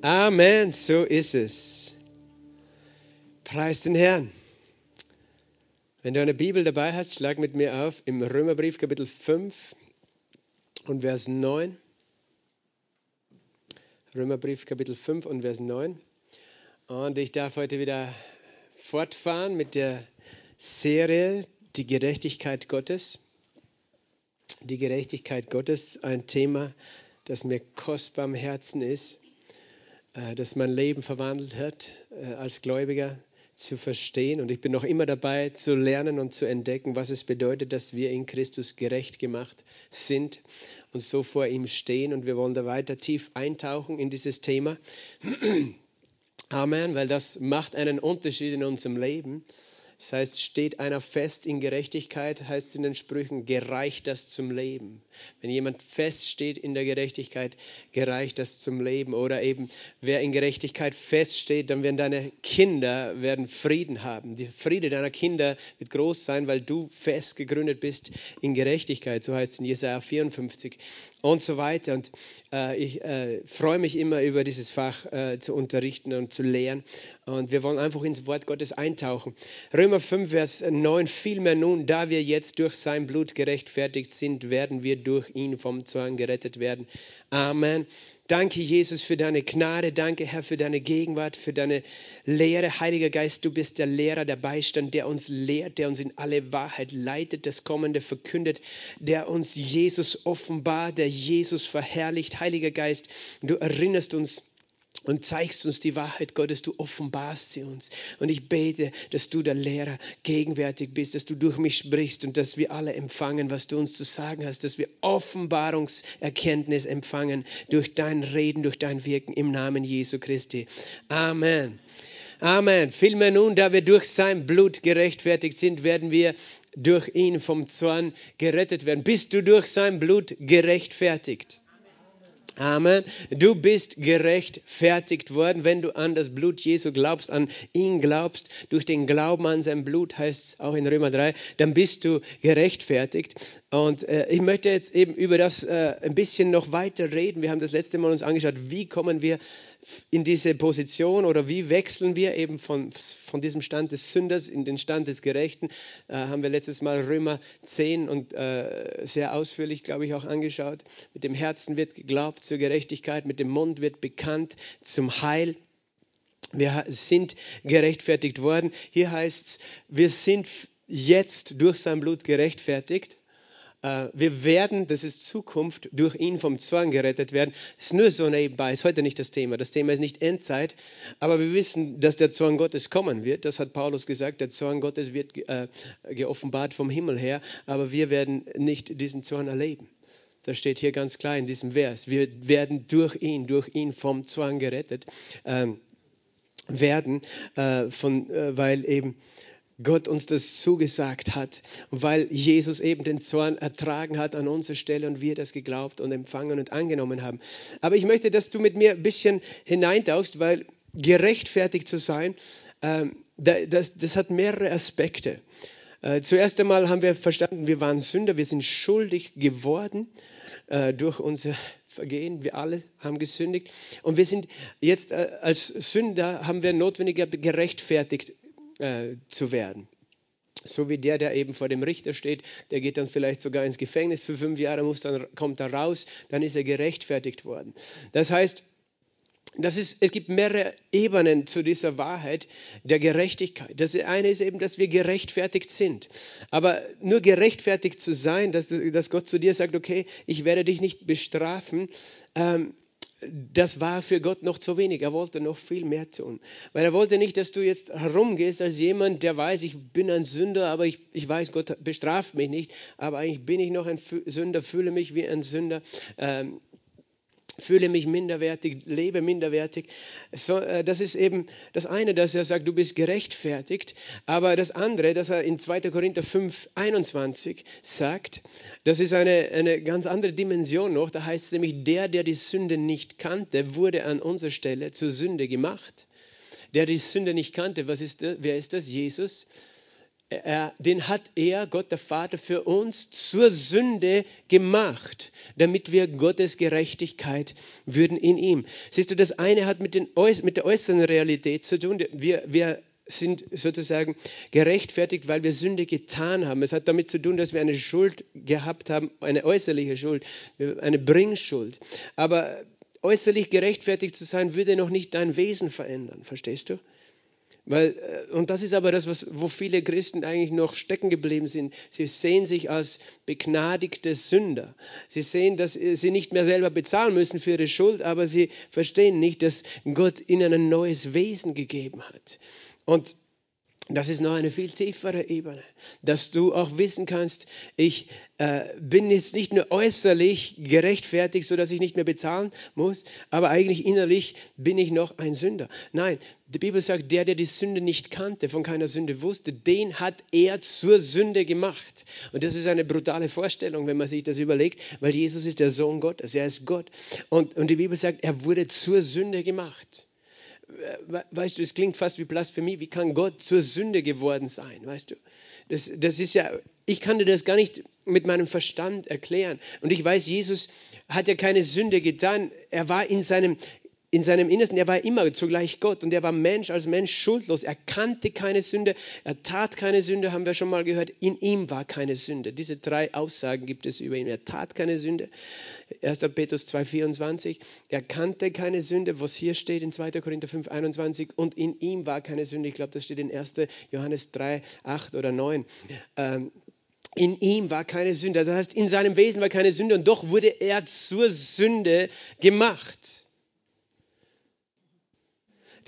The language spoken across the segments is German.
Amen, so ist es. Preis den Herrn. Wenn du eine Bibel dabei hast, schlag mit mir auf im Römerbrief Kapitel 5 und Vers 9. Römerbrief Kapitel 5 und Vers 9. Und ich darf heute wieder fortfahren mit der Serie Die Gerechtigkeit Gottes. Die Gerechtigkeit Gottes, ein Thema, das mir kostbar am Herzen ist, das mein Leben verwandelt hat äh, als Gläubiger zu verstehen. Und ich bin noch immer dabei zu lernen und zu entdecken, was es bedeutet, dass wir in Christus gerecht gemacht sind und so vor ihm stehen. Und wir wollen da weiter tief eintauchen in dieses Thema. Amen, weil das macht einen Unterschied in unserem Leben. Das heißt, steht einer fest in Gerechtigkeit, heißt in den Sprüchen, gereicht das zum Leben. Wenn jemand feststeht in der Gerechtigkeit, gereicht das zum Leben. Oder eben, wer in Gerechtigkeit feststeht, dann werden deine Kinder werden Frieden haben. Die Friede deiner Kinder wird groß sein, weil du fest gegründet bist in Gerechtigkeit. So heißt es in Jesaja 54 und so weiter. Und äh, ich äh, freue mich immer über dieses Fach äh, zu unterrichten und zu lehren. Und wir wollen einfach ins Wort Gottes eintauchen. Römer 5, Vers 9. Vielmehr nun, da wir jetzt durch sein Blut gerechtfertigt sind, werden wir durch ihn vom Zwang gerettet werden. Amen. Danke, Jesus, für deine Gnade. Danke, Herr, für deine Gegenwart, für deine Lehre. Heiliger Geist, du bist der Lehrer, der Beistand, der uns lehrt, der uns in alle Wahrheit leitet, das Kommende verkündet, der uns Jesus offenbart, der Jesus verherrlicht. Heiliger Geist, du erinnerst uns und zeigst uns die Wahrheit Gottes, du offenbarst sie uns. Und ich bete, dass du der Lehrer gegenwärtig bist, dass du durch mich sprichst und dass wir alle empfangen, was du uns zu sagen hast, dass wir Offenbarungserkenntnis empfangen durch dein Reden, durch dein Wirken im Namen Jesu Christi. Amen. Amen. Vielmehr nun, da wir durch sein Blut gerechtfertigt sind, werden wir durch ihn vom Zorn gerettet werden. Bist du durch sein Blut gerechtfertigt? Amen. Du bist gerechtfertigt worden, wenn du an das Blut Jesu glaubst, an ihn glaubst, durch den Glauben an sein Blut heißt es auch in Römer 3, dann bist du gerechtfertigt. Und äh, ich möchte jetzt eben über das äh, ein bisschen noch weiter reden. Wir haben das letzte Mal uns angeschaut, wie kommen wir in diese Position oder wie wechseln wir eben von, von diesem Stand des Sünders in den Stand des Gerechten, äh, haben wir letztes Mal Römer 10 und äh, sehr ausführlich, glaube ich, auch angeschaut. Mit dem Herzen wird geglaubt zur Gerechtigkeit, mit dem Mund wird bekannt zum Heil. Wir sind gerechtfertigt worden. Hier heißt es, wir sind jetzt durch sein Blut gerechtfertigt. Äh, wir werden, das ist Zukunft, durch ihn vom Zwang gerettet werden. Das ist nur so nebenbei, ist heute nicht das Thema. Das Thema ist nicht Endzeit, aber wir wissen, dass der Zorn Gottes kommen wird. Das hat Paulus gesagt, der Zorn Gottes wird äh, geoffenbart vom Himmel her, aber wir werden nicht diesen Zorn erleben. Das steht hier ganz klar in diesem Vers. Wir werden durch ihn, durch ihn vom Zwang gerettet ähm, werden, äh, von, äh, weil eben Gott uns das zugesagt hat, weil Jesus eben den Zorn ertragen hat an unserer Stelle und wir das geglaubt und empfangen und angenommen haben. Aber ich möchte, dass du mit mir ein bisschen hineintauchst, weil gerechtfertigt zu sein, ähm, das, das hat mehrere Aspekte. Äh, zuerst einmal haben wir verstanden, wir waren Sünder, wir sind schuldig geworden äh, durch unser Vergehen. Wir alle haben gesündigt. Und wir sind jetzt äh, als Sünder, haben wir notwendiger gerechtfertigt äh, zu werden. So wie der, der eben vor dem Richter steht, der geht dann vielleicht sogar ins Gefängnis für fünf Jahre, muss dann, kommt da raus, dann ist er gerechtfertigt worden. Das heißt, das ist, es gibt mehrere Ebenen zu dieser Wahrheit der Gerechtigkeit. Das eine ist eben, dass wir gerechtfertigt sind. Aber nur gerechtfertigt zu sein, dass, dass Gott zu dir sagt, okay, ich werde dich nicht bestrafen, ähm, das war für Gott noch zu wenig. Er wollte noch viel mehr tun. Weil er wollte nicht, dass du jetzt herumgehst als jemand, der weiß, ich bin ein Sünder, aber ich, ich weiß, Gott bestraft mich nicht. Aber eigentlich bin ich noch ein Sünder, fühle mich wie ein Sünder. Ähm, fühle mich minderwertig, lebe minderwertig. So, äh, das ist eben das eine, dass er sagt, du bist gerechtfertigt. Aber das andere, dass er in 2. Korinther 5, 21 sagt, das ist eine, eine ganz andere Dimension noch. Da heißt es nämlich, der, der die Sünde nicht kannte, wurde an unserer Stelle zur Sünde gemacht. Der die Sünde nicht kannte, was ist das? wer ist das? Jesus. Er, den hat er, Gott der Vater, für uns zur Sünde gemacht, damit wir Gottes Gerechtigkeit würden in ihm. Siehst du, das eine hat mit, den, mit der äußeren Realität zu tun. Wir, wir sind sozusagen gerechtfertigt, weil wir Sünde getan haben. Es hat damit zu tun, dass wir eine Schuld gehabt haben, eine äußerliche Schuld, eine Bringschuld. Aber äußerlich gerechtfertigt zu sein, würde noch nicht dein Wesen verändern. Verstehst du? Weil, äh, und das ist aber das, was, wo viele Christen eigentlich noch stecken geblieben sind. Sie sehen sich als begnadigte Sünder. Sie sehen, dass sie nicht mehr selber bezahlen müssen für ihre Schuld, aber sie verstehen nicht, dass Gott ihnen ein neues Wesen gegeben hat. Und das ist noch eine viel tiefere Ebene, dass du auch wissen kannst, ich äh, bin jetzt nicht nur äußerlich gerechtfertigt, so dass ich nicht mehr bezahlen muss, aber eigentlich innerlich bin ich noch ein Sünder. Nein, die Bibel sagt, der, der die Sünde nicht kannte, von keiner Sünde wusste, den hat er zur Sünde gemacht. Und das ist eine brutale Vorstellung, wenn man sich das überlegt, weil Jesus ist der Sohn Gottes, er ist Gott. Und, und die Bibel sagt, er wurde zur Sünde gemacht weißt du, es klingt fast wie Blasphemie. Wie kann Gott zur Sünde geworden sein, weißt du? Das, das ist ja, ich kann dir das gar nicht mit meinem Verstand erklären. Und ich weiß, Jesus hat ja keine Sünde getan. Er war in seinem in seinem Innersten, er war immer zugleich Gott und er war Mensch als Mensch schuldlos. Er kannte keine Sünde, er tat keine Sünde, haben wir schon mal gehört. In ihm war keine Sünde. Diese drei Aussagen gibt es über ihn. Er tat keine Sünde. 1. Petrus 2,24. Er kannte keine Sünde, was hier steht in 2. Korinther 5,21. Und in ihm war keine Sünde. Ich glaube, das steht in 1. Johannes 3, 8 oder 9. Ähm, in ihm war keine Sünde. Das heißt, in seinem Wesen war keine Sünde und doch wurde er zur Sünde gemacht.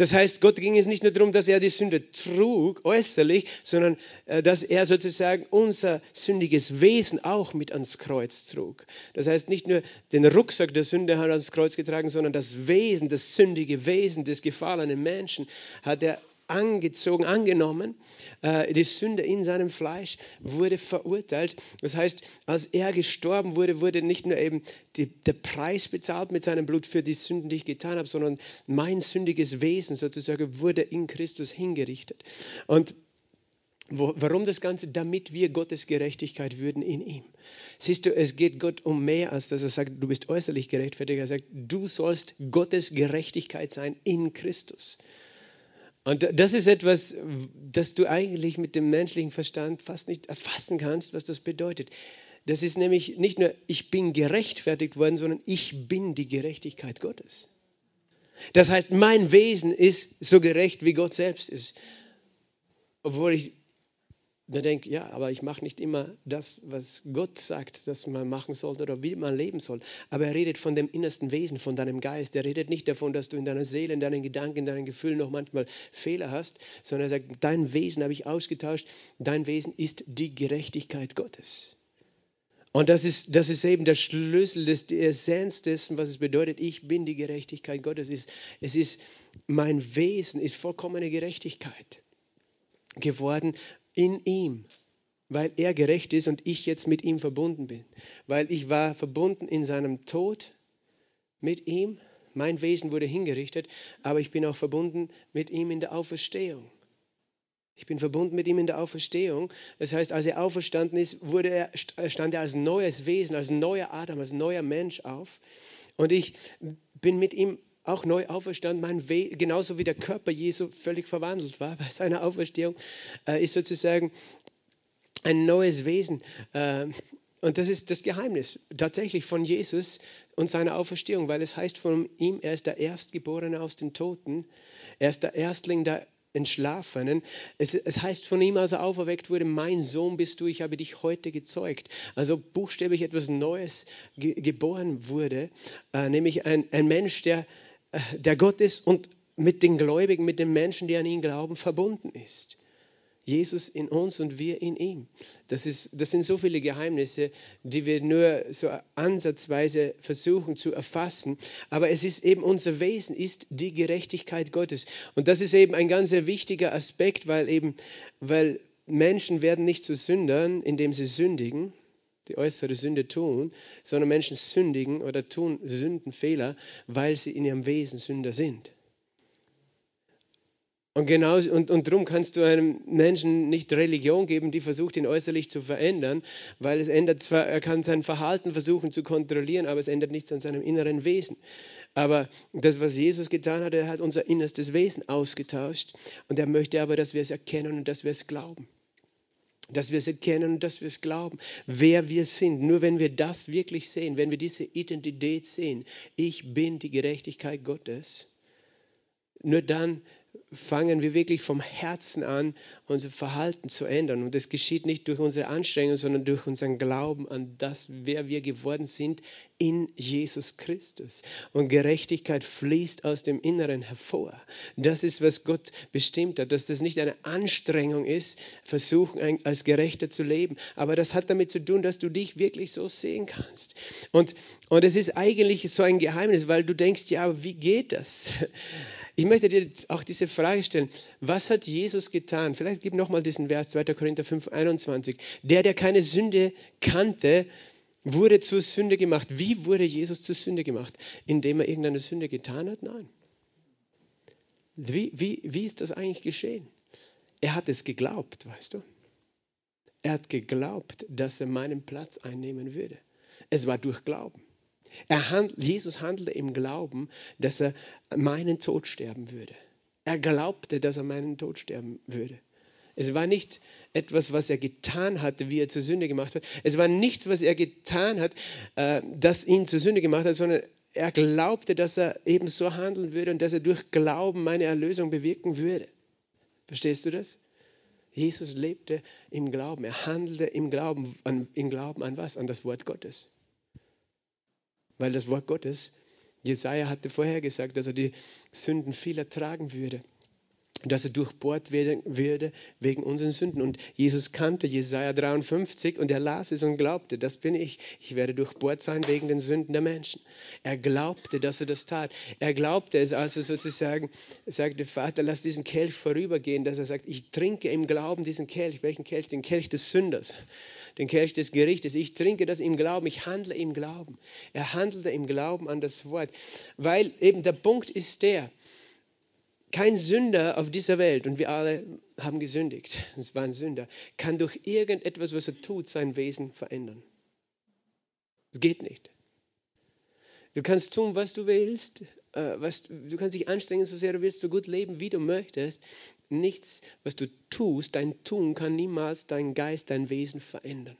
Das heißt, Gott ging es nicht nur darum, dass er die Sünde trug, äußerlich, sondern äh, dass er sozusagen unser sündiges Wesen auch mit ans Kreuz trug. Das heißt, nicht nur den Rucksack der Sünde hat er ans Kreuz getragen, sondern das Wesen, das sündige Wesen des gefallenen Menschen hat er angezogen, angenommen. Äh, die Sünde in seinem Fleisch wurde verurteilt. Das heißt, als er gestorben wurde, wurde nicht nur eben die, der Preis bezahlt mit seinem Blut für die Sünden, die ich getan habe, sondern mein sündiges Wesen sozusagen wurde in Christus hingerichtet. Und wo, warum das Ganze? Damit wir Gottes Gerechtigkeit würden in ihm. Siehst du, es geht Gott um mehr, als dass er sagt, du bist äußerlich gerechtfertigt. Er sagt, du sollst Gottes Gerechtigkeit sein in Christus. Und das ist etwas, das du eigentlich mit dem menschlichen Verstand fast nicht erfassen kannst, was das bedeutet. Das ist nämlich nicht nur, ich bin gerechtfertigt worden, sondern ich bin die Gerechtigkeit Gottes. Das heißt, mein Wesen ist so gerecht, wie Gott selbst ist. Obwohl ich der denkt, ja, aber ich mache nicht immer das, was Gott sagt, dass man machen sollte oder wie man leben soll. Aber er redet von dem innersten Wesen, von deinem Geist. Er redet nicht davon, dass du in deiner Seele, in deinen Gedanken, in deinen Gefühlen noch manchmal Fehler hast, sondern er sagt, dein Wesen habe ich ausgetauscht. Dein Wesen ist die Gerechtigkeit Gottes. Und das ist, das ist eben der Schlüssel, das, die Essenz dessen, was es bedeutet, ich bin die Gerechtigkeit Gottes. Es ist, es ist mein Wesen, ist vollkommene Gerechtigkeit geworden in ihm, weil er gerecht ist und ich jetzt mit ihm verbunden bin. Weil ich war verbunden in seinem Tod mit ihm, mein Wesen wurde hingerichtet, aber ich bin auch verbunden mit ihm in der Auferstehung. Ich bin verbunden mit ihm in der Auferstehung. Das heißt, als er auferstanden ist, wurde er, stand er als neues Wesen, als neuer Adam, als neuer Mensch auf. Und ich bin mit ihm auch neu auferstanden, mein We genauso wie der Körper Jesu völlig verwandelt war bei seiner Auferstehung, äh, ist sozusagen ein neues Wesen. Äh, und das ist das Geheimnis tatsächlich von Jesus und seiner Auferstehung, weil es heißt von ihm, er ist der Erstgeborene aus den Toten, er ist der Erstling der Entschlafenen. Es, es, heißt von ihm, als er auferweckt wurde, mein Sohn bist du, ich habe dich heute gezeugt. Also buchstäblich etwas Neues ge geboren wurde, äh, nämlich ein, ein Mensch, der der Gott ist und mit den Gläubigen, mit den Menschen, die an ihn glauben, verbunden ist. Jesus in uns und wir in ihm. Das, ist, das sind so viele Geheimnisse, die wir nur so ansatzweise versuchen zu erfassen. Aber es ist eben unser Wesen, ist die Gerechtigkeit Gottes. Und das ist eben ein ganz wichtiger Aspekt, weil eben, weil Menschen werden nicht zu Sündern, indem sie sündigen, die äußere Sünde tun, sondern Menschen sündigen oder tun Sündenfehler, weil sie in ihrem Wesen Sünder sind. Und genau und, und darum kannst du einem Menschen nicht Religion geben, die versucht, ihn äußerlich zu verändern, weil es ändert zwar, er kann sein Verhalten versuchen zu kontrollieren, aber es ändert nichts an seinem inneren Wesen. Aber das, was Jesus getan hat, er hat unser innerstes Wesen ausgetauscht und er möchte aber, dass wir es erkennen und dass wir es glauben dass wir es erkennen und dass wir es glauben, wer wir sind. Nur wenn wir das wirklich sehen, wenn wir diese Identität sehen, ich bin die Gerechtigkeit Gottes, nur dann fangen wir wirklich vom Herzen an, unser Verhalten zu ändern. Und das geschieht nicht durch unsere Anstrengung, sondern durch unseren Glauben an das, wer wir geworden sind in Jesus Christus. Und Gerechtigkeit fließt aus dem Inneren hervor. Das ist, was Gott bestimmt hat, dass das nicht eine Anstrengung ist, versuchen, als Gerechter zu leben. Aber das hat damit zu tun, dass du dich wirklich so sehen kannst. Und, und es ist eigentlich so ein Geheimnis, weil du denkst, ja, wie geht das? Ich möchte dir auch diese Frage stellen. Was hat Jesus getan? Vielleicht gib nochmal diesen Vers 2. Korinther 5, 21. Der, der keine Sünde kannte, wurde zur Sünde gemacht. Wie wurde Jesus zur Sünde gemacht? Indem er irgendeine Sünde getan hat? Nein. Wie, wie, wie ist das eigentlich geschehen? Er hat es geglaubt, weißt du? Er hat geglaubt, dass er meinen Platz einnehmen würde. Es war durch Glauben. Hand, Jesus handelte im Glauben, dass er meinen Tod sterben würde. Er glaubte, dass er meinen Tod sterben würde. Es war nicht etwas, was er getan hatte, wie er zur Sünde gemacht hat. Es war nichts, was er getan hat, äh, das ihn zur Sünde gemacht hat, sondern er glaubte, dass er eben so handeln würde und dass er durch Glauben meine Erlösung bewirken würde. Verstehst du das? Jesus lebte im Glauben. Er handelte im Glauben. An, Im Glauben an was? An das Wort Gottes weil das Wort Gottes, Jesaja hatte vorher gesagt, dass er die Sünden vieler tragen würde dass er durchbohrt werden würde wegen unseren Sünden. Und Jesus kannte Jesaja 53 und er las es und glaubte, das bin ich. Ich werde durchbohrt sein wegen den Sünden der Menschen. Er glaubte, dass er das tat. Er glaubte es, als er sozusagen sagte, Vater, lass diesen Kelch vorübergehen, dass er sagt, ich trinke im Glauben diesen Kelch. Welchen Kelch? Den Kelch des Sünders den Kelch des Gerichtes. Ich trinke das im Glauben, ich handle im Glauben. Er handelte im Glauben an das Wort. Weil eben der Punkt ist der, kein Sünder auf dieser Welt, und wir alle haben gesündigt, es war ein Sünder, kann durch irgendetwas, was er tut, sein Wesen verändern. Es geht nicht. Du kannst tun, was du willst, äh, was, du kannst dich anstrengen, so sehr du willst, so gut leben, wie du möchtest nichts, was du tust, dein Tun kann niemals dein Geist, dein Wesen verändern.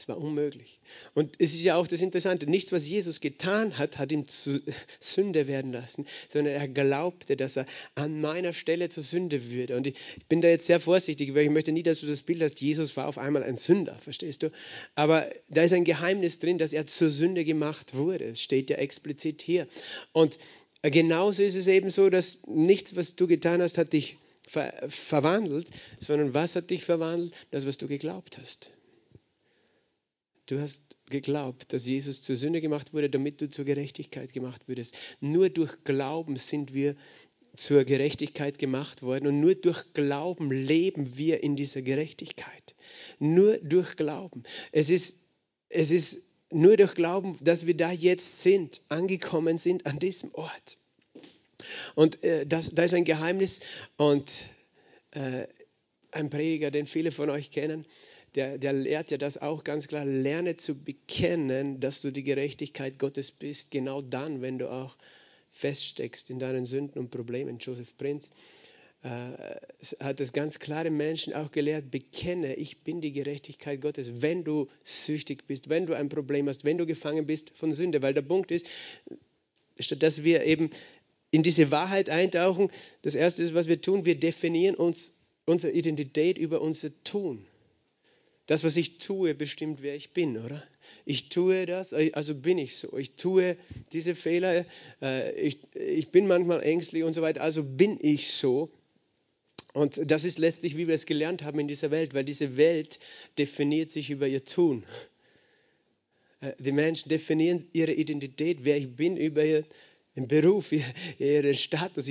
Es war unmöglich. Und es ist ja auch das Interessante, nichts, was Jesus getan hat, hat ihn zu Sünde werden lassen, sondern er glaubte, dass er an meiner Stelle zur Sünde würde. Und ich bin da jetzt sehr vorsichtig, weil ich möchte nie, dass du das Bild hast, Jesus war auf einmal ein Sünder, verstehst du? Aber da ist ein Geheimnis drin, dass er zur Sünde gemacht wurde. Es steht ja explizit hier. Und Genauso ist es eben so, dass nichts, was du getan hast, hat dich ver verwandelt, sondern was hat dich verwandelt? Das, was du geglaubt hast. Du hast geglaubt, dass Jesus zur Sünde gemacht wurde, damit du zur Gerechtigkeit gemacht würdest. Nur durch Glauben sind wir zur Gerechtigkeit gemacht worden und nur durch Glauben leben wir in dieser Gerechtigkeit. Nur durch Glauben. Es ist, es ist nur durch Glauben, dass wir da jetzt sind, angekommen sind an diesem Ort. Und äh, das, da ist ein Geheimnis und äh, ein Prediger, den viele von euch kennen, der, der lehrt ja das auch ganz klar. Lerne zu bekennen, dass du die Gerechtigkeit Gottes bist, genau dann, wenn du auch feststeckst in deinen Sünden und Problemen. Joseph Prinz hat das ganz klare Menschen auch gelehrt, bekenne, ich bin die Gerechtigkeit Gottes, wenn du süchtig bist, wenn du ein Problem hast, wenn du gefangen bist von Sünde. Weil der Punkt ist, statt dass wir eben in diese Wahrheit eintauchen, das Erste ist, was wir tun, wir definieren uns unsere Identität über unser Tun. Das, was ich tue, bestimmt, wer ich bin, oder? Ich tue das, also bin ich so. Ich tue diese Fehler, äh, ich, ich bin manchmal ängstlich und so weiter, also bin ich so. Und das ist letztlich, wie wir es gelernt haben in dieser Welt, weil diese Welt definiert sich über ihr Tun. Äh, die Menschen definieren ihre Identität, wer ich bin, über ihren Beruf, ihren Status,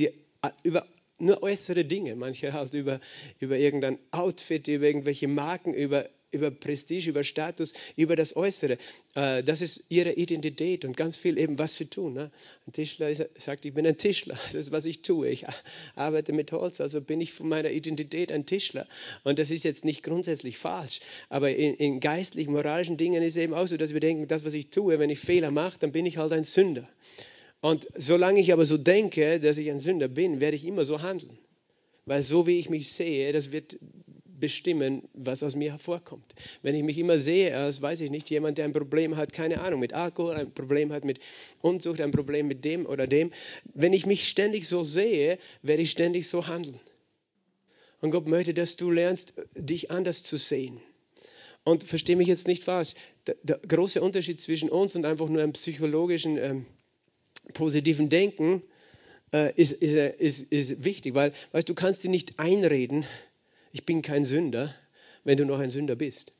über nur äußere Dinge. Manche halt über, über irgendein Outfit, über irgendwelche Marken, über über Prestige, über Status, über das Äußere. Äh, das ist ihre Identität und ganz viel eben, was sie tun. Ne? Ein Tischler sagt, ich bin ein Tischler, das ist, was ich tue. Ich arbeite mit Holz, also bin ich von meiner Identität ein Tischler. Und das ist jetzt nicht grundsätzlich falsch, aber in, in geistlichen, moralischen Dingen ist es eben auch so, dass wir denken, das, was ich tue, wenn ich Fehler mache, dann bin ich halt ein Sünder. Und solange ich aber so denke, dass ich ein Sünder bin, werde ich immer so handeln. Weil so wie ich mich sehe, das wird bestimmen, was aus mir hervorkommt. Wenn ich mich immer sehe als, weiß ich nicht, jemand, der ein Problem hat, keine Ahnung, mit Alkohol, ein Problem hat mit Unzucht, ein Problem mit dem oder dem, wenn ich mich ständig so sehe, werde ich ständig so handeln. Und Gott möchte, dass du lernst, dich anders zu sehen. Und verstehe mich jetzt nicht falsch, der, der, große Unterschied zwischen uns und einfach nur einem psychologischen ähm, positiven Denken äh, ist, ist, ist, ist wichtig, weil weißt, du kannst dir nicht einreden, ich bin kein Sünder, wenn du noch ein Sünder bist.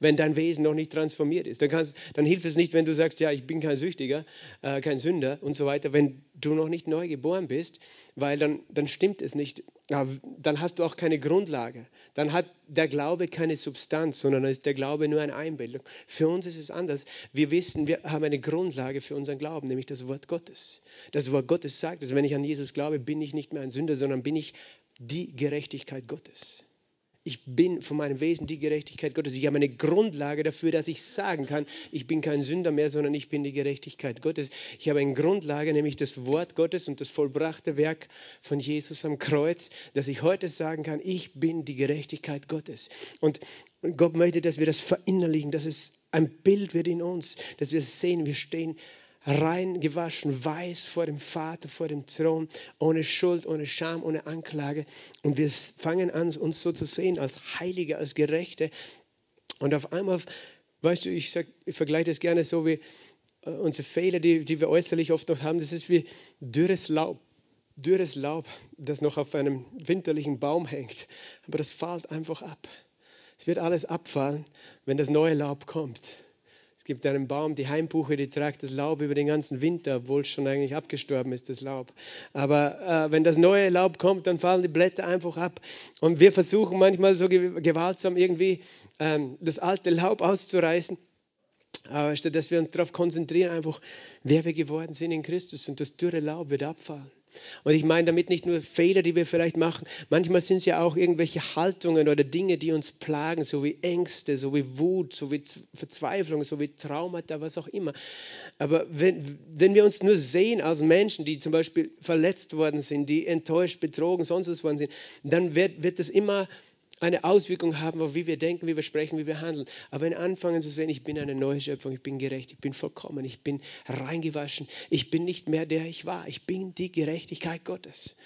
Wenn dein Wesen noch nicht transformiert ist, dann, kannst, dann hilft es nicht, wenn du sagst, ja, ich bin kein Süchtiger, äh, kein Sünder und so weiter, wenn du noch nicht neu geboren bist, weil dann, dann stimmt es nicht. Dann hast du auch keine Grundlage. Dann hat der Glaube keine Substanz, sondern ist der Glaube nur eine Einbildung. Für uns ist es anders. Wir wissen, wir haben eine Grundlage für unseren Glauben, nämlich das Wort Gottes. Das Wort Gottes sagt, dass wenn ich an Jesus glaube, bin ich nicht mehr ein Sünder, sondern bin ich die Gerechtigkeit Gottes. Ich bin von meinem Wesen die Gerechtigkeit Gottes. Ich habe eine Grundlage dafür, dass ich sagen kann, ich bin kein Sünder mehr, sondern ich bin die Gerechtigkeit Gottes. Ich habe eine Grundlage, nämlich das Wort Gottes und das vollbrachte Werk von Jesus am Kreuz, dass ich heute sagen kann, ich bin die Gerechtigkeit Gottes. Und Gott möchte, dass wir das verinnerlichen, dass es ein Bild wird in uns, dass wir sehen, wir stehen rein gewaschen, weiß vor dem Vater, vor dem Thron, ohne Schuld, ohne Scham, ohne Anklage. Und wir fangen an, uns so zu sehen als Heilige, als Gerechte. Und auf einmal, weißt du, ich, sag, ich vergleiche das gerne so wie äh, unsere Fehler, die, die wir äußerlich oft noch haben, das ist wie dürres Laub. Dürres Laub, das noch auf einem winterlichen Baum hängt. Aber das fällt einfach ab. Es wird alles abfallen, wenn das neue Laub kommt. Es gibt einen Baum, die Heimbuche, die trägt das Laub über den ganzen Winter, obwohl es schon eigentlich abgestorben ist, das Laub. Aber äh, wenn das neue Laub kommt, dann fallen die Blätter einfach ab. Und wir versuchen manchmal so gewaltsam irgendwie ähm, das alte Laub auszureißen. Aber statt dass wir uns darauf konzentrieren, einfach, wer wir geworden sind in Christus und das dürre Laub wird abfallen. Und ich meine damit nicht nur Fehler, die wir vielleicht machen. Manchmal sind es ja auch irgendwelche Haltungen oder Dinge, die uns plagen, so wie Ängste, so wie Wut, so wie Verzweiflung, so wie Traumata, was auch immer. Aber wenn, wenn wir uns nur sehen als Menschen, die zum Beispiel verletzt worden sind, die enttäuscht, betrogen, sonst was worden sind, dann wird, wird das immer eine Auswirkung haben auf wie wir denken, wie wir sprechen, wie wir handeln. Aber wenn wir anfangen zu sehen, ich bin eine neue Schöpfung, ich bin gerecht, ich bin vollkommen, ich bin reingewaschen, ich bin nicht mehr der ich war, ich bin die Gerechtigkeit Gottes.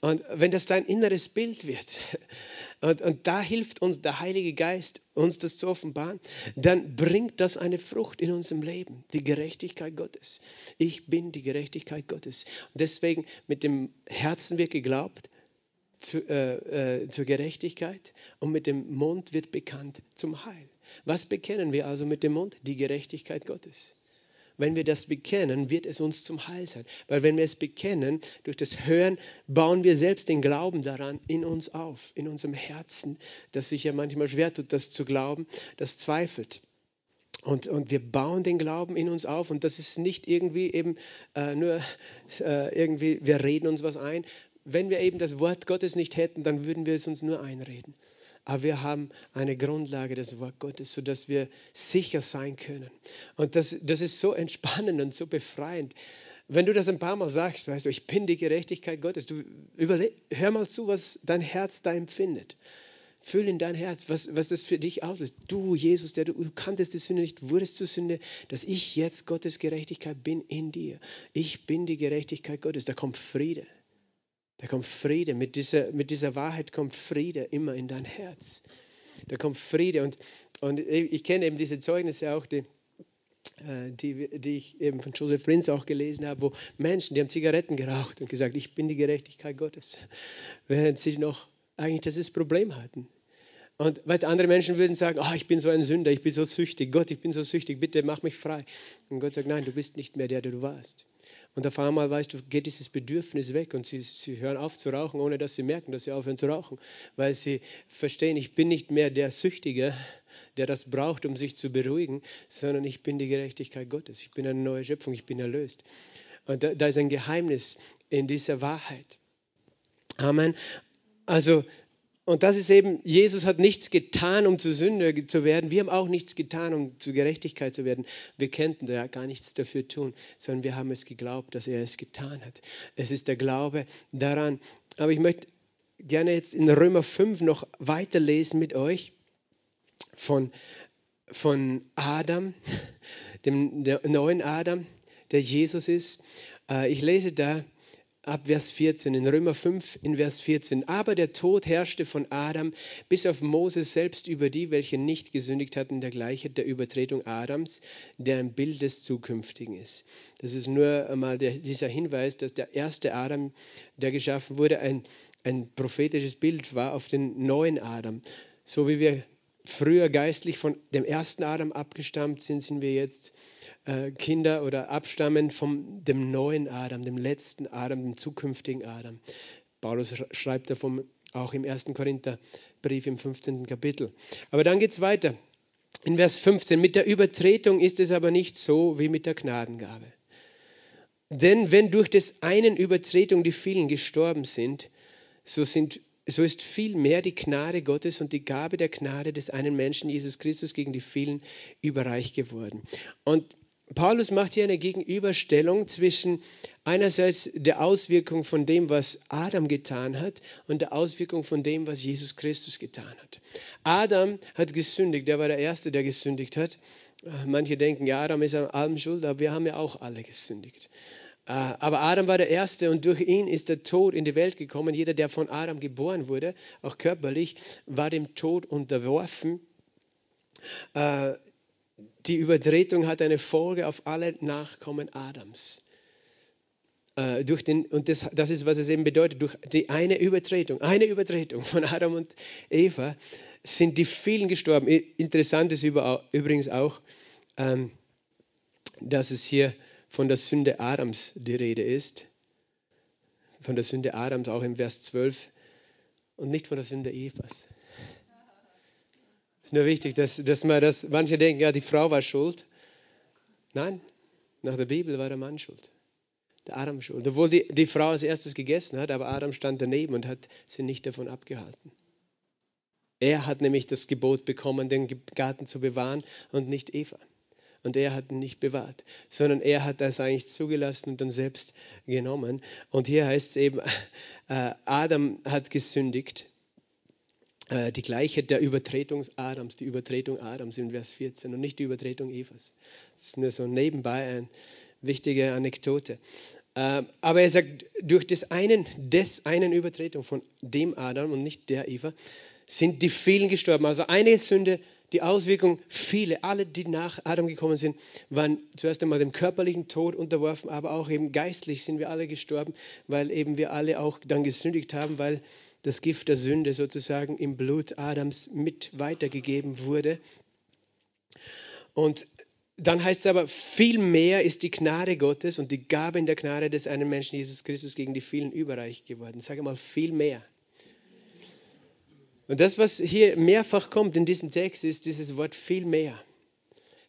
Und wenn das dein inneres Bild wird, und, und da hilft uns der Heilige Geist, uns das zu offenbaren, dann bringt das eine Frucht in unserem Leben, die Gerechtigkeit Gottes. Ich bin die Gerechtigkeit Gottes. Und deswegen mit dem Herzen wird geglaubt, zu, äh, äh, zur Gerechtigkeit und mit dem Mund wird bekannt zum Heil. Was bekennen wir also mit dem Mund? Die Gerechtigkeit Gottes. Wenn wir das bekennen, wird es uns zum Heil sein. Weil wenn wir es bekennen, durch das Hören, bauen wir selbst den Glauben daran in uns auf, in unserem Herzen, das sich ja manchmal schwer tut, das zu glauben, das zweifelt. Und, und wir bauen den Glauben in uns auf und das ist nicht irgendwie eben äh, nur äh, irgendwie, wir reden uns was ein, wenn wir eben das Wort Gottes nicht hätten, dann würden wir es uns nur einreden. Aber wir haben eine Grundlage, das Wort Gottes, sodass wir sicher sein können. Und das, das ist so entspannend und so befreiend. Wenn du das ein paar Mal sagst, weißt du, ich bin die Gerechtigkeit Gottes, du überleg, hör mal zu, was dein Herz da empfindet. Fühl in dein Herz, was, was das für dich auslöst. Du, Jesus, der du, du kanntest die Sünde nicht, wurdest zur Sünde, dass ich jetzt Gottes Gerechtigkeit bin in dir. Ich bin die Gerechtigkeit Gottes. Da kommt Friede. Da kommt Friede. Mit dieser, mit dieser Wahrheit kommt Friede immer in dein Herz. Da kommt Friede. Und, und ich kenne eben diese Zeugnisse auch, die, äh, die, die ich eben von Joseph Prince auch gelesen habe, wo Menschen, die haben Zigaretten geraucht und gesagt, ich bin die Gerechtigkeit Gottes, während sie noch eigentlich das Problem hatten. Und weißt, andere Menschen würden sagen, oh, ich bin so ein Sünder, ich bin so süchtig, Gott, ich bin so süchtig, bitte mach mich frei. Und Gott sagt, nein, du bist nicht mehr der, der du warst. Und auf einmal, weißt du, geht dieses Bedürfnis weg und sie, sie hören auf zu rauchen, ohne dass sie merken, dass sie aufhören zu rauchen. Weil sie verstehen, ich bin nicht mehr der Süchtige, der das braucht, um sich zu beruhigen, sondern ich bin die Gerechtigkeit Gottes. Ich bin eine neue Schöpfung, ich bin erlöst. Und da, da ist ein Geheimnis in dieser Wahrheit. Amen. Also und das ist eben, Jesus hat nichts getan, um zu Sünde zu werden. Wir haben auch nichts getan, um zu Gerechtigkeit zu werden. Wir könnten da gar nichts dafür tun, sondern wir haben es geglaubt, dass er es getan hat. Es ist der Glaube daran. Aber ich möchte gerne jetzt in Römer 5 noch weiterlesen mit euch von, von Adam, dem neuen Adam, der Jesus ist. Äh, ich lese da ab Vers 14, in Römer 5 in Vers 14. Aber der Tod herrschte von Adam bis auf Moses selbst über die, welche nicht gesündigt hatten, der Gleichheit der Übertretung Adams, der ein Bild des Zukünftigen ist. Das ist nur einmal der, dieser Hinweis, dass der erste Adam, der geschaffen wurde, ein, ein prophetisches Bild war auf den neuen Adam. So wie wir früher geistlich von dem ersten Adam abgestammt sind, sind wir jetzt äh, Kinder oder abstammen von dem neuen Adam, dem letzten Adam, dem zukünftigen Adam. Paulus schreibt davon auch im 1. Korintherbrief im 15. Kapitel. Aber dann geht es weiter. In Vers 15, mit der Übertretung ist es aber nicht so wie mit der Gnadengabe. Denn wenn durch des einen Übertretung die vielen gestorben sind, so, sind, so ist vielmehr die Gnade Gottes und die Gabe der Gnade des einen Menschen, Jesus Christus, gegen die vielen überreich geworden. Und Paulus macht hier eine Gegenüberstellung zwischen einerseits der Auswirkung von dem, was Adam getan hat und der Auswirkung von dem, was Jesus Christus getan hat. Adam hat gesündigt, der war der Erste, der gesündigt hat. Manche denken, ja, Adam ist an allem schuld, aber wir haben ja auch alle gesündigt. Äh, aber Adam war der Erste und durch ihn ist der Tod in die Welt gekommen. Jeder, der von Adam geboren wurde, auch körperlich, war dem Tod unterworfen. Die Übertretung hat eine Folge auf alle Nachkommen Adams. Äh, durch den, und das, das ist, was es eben bedeutet, durch die eine Übertretung, eine Übertretung von Adam und Eva sind die vielen gestorben. Interessant ist übrigens auch, ähm, dass es hier von der Sünde Adams die Rede ist. Von der Sünde Adams auch im Vers 12 und nicht von der Sünde Evas ist nur wichtig, dass, dass man das, manche denken, ja, die Frau war schuld. Nein, nach der Bibel war der Mann schuld. Der Adam schuld. Obwohl die, die Frau als erstes gegessen hat, aber Adam stand daneben und hat sie nicht davon abgehalten. Er hat nämlich das Gebot bekommen, den Garten zu bewahren und nicht Eva. Und er hat ihn nicht bewahrt, sondern er hat das eigentlich zugelassen und dann selbst genommen. Und hier heißt es eben, äh, Adam hat gesündigt äh, die gleiche der Übertretung Adams, die Übertretung Adams in Vers 14 und nicht die Übertretung Evas. Das ist nur so nebenbei eine wichtige Anekdote. Ähm, aber er sagt, durch des einen, des einen Übertretung von dem Adam und nicht der Eva, sind die vielen gestorben. Also eine Sünde, die Auswirkung, viele, alle, die nach Adam gekommen sind, waren zuerst einmal dem körperlichen Tod unterworfen, aber auch eben geistlich sind wir alle gestorben, weil eben wir alle auch dann gesündigt haben, weil das Gift der Sünde sozusagen im Blut Adams mit weitergegeben wurde. Und dann heißt es aber, viel mehr ist die Gnade Gottes und die Gabe in der Gnade des einen Menschen, Jesus Christus, gegen die vielen überreich geworden. Sage mal, viel mehr. Und das, was hier mehrfach kommt in diesem Text, ist dieses Wort viel mehr.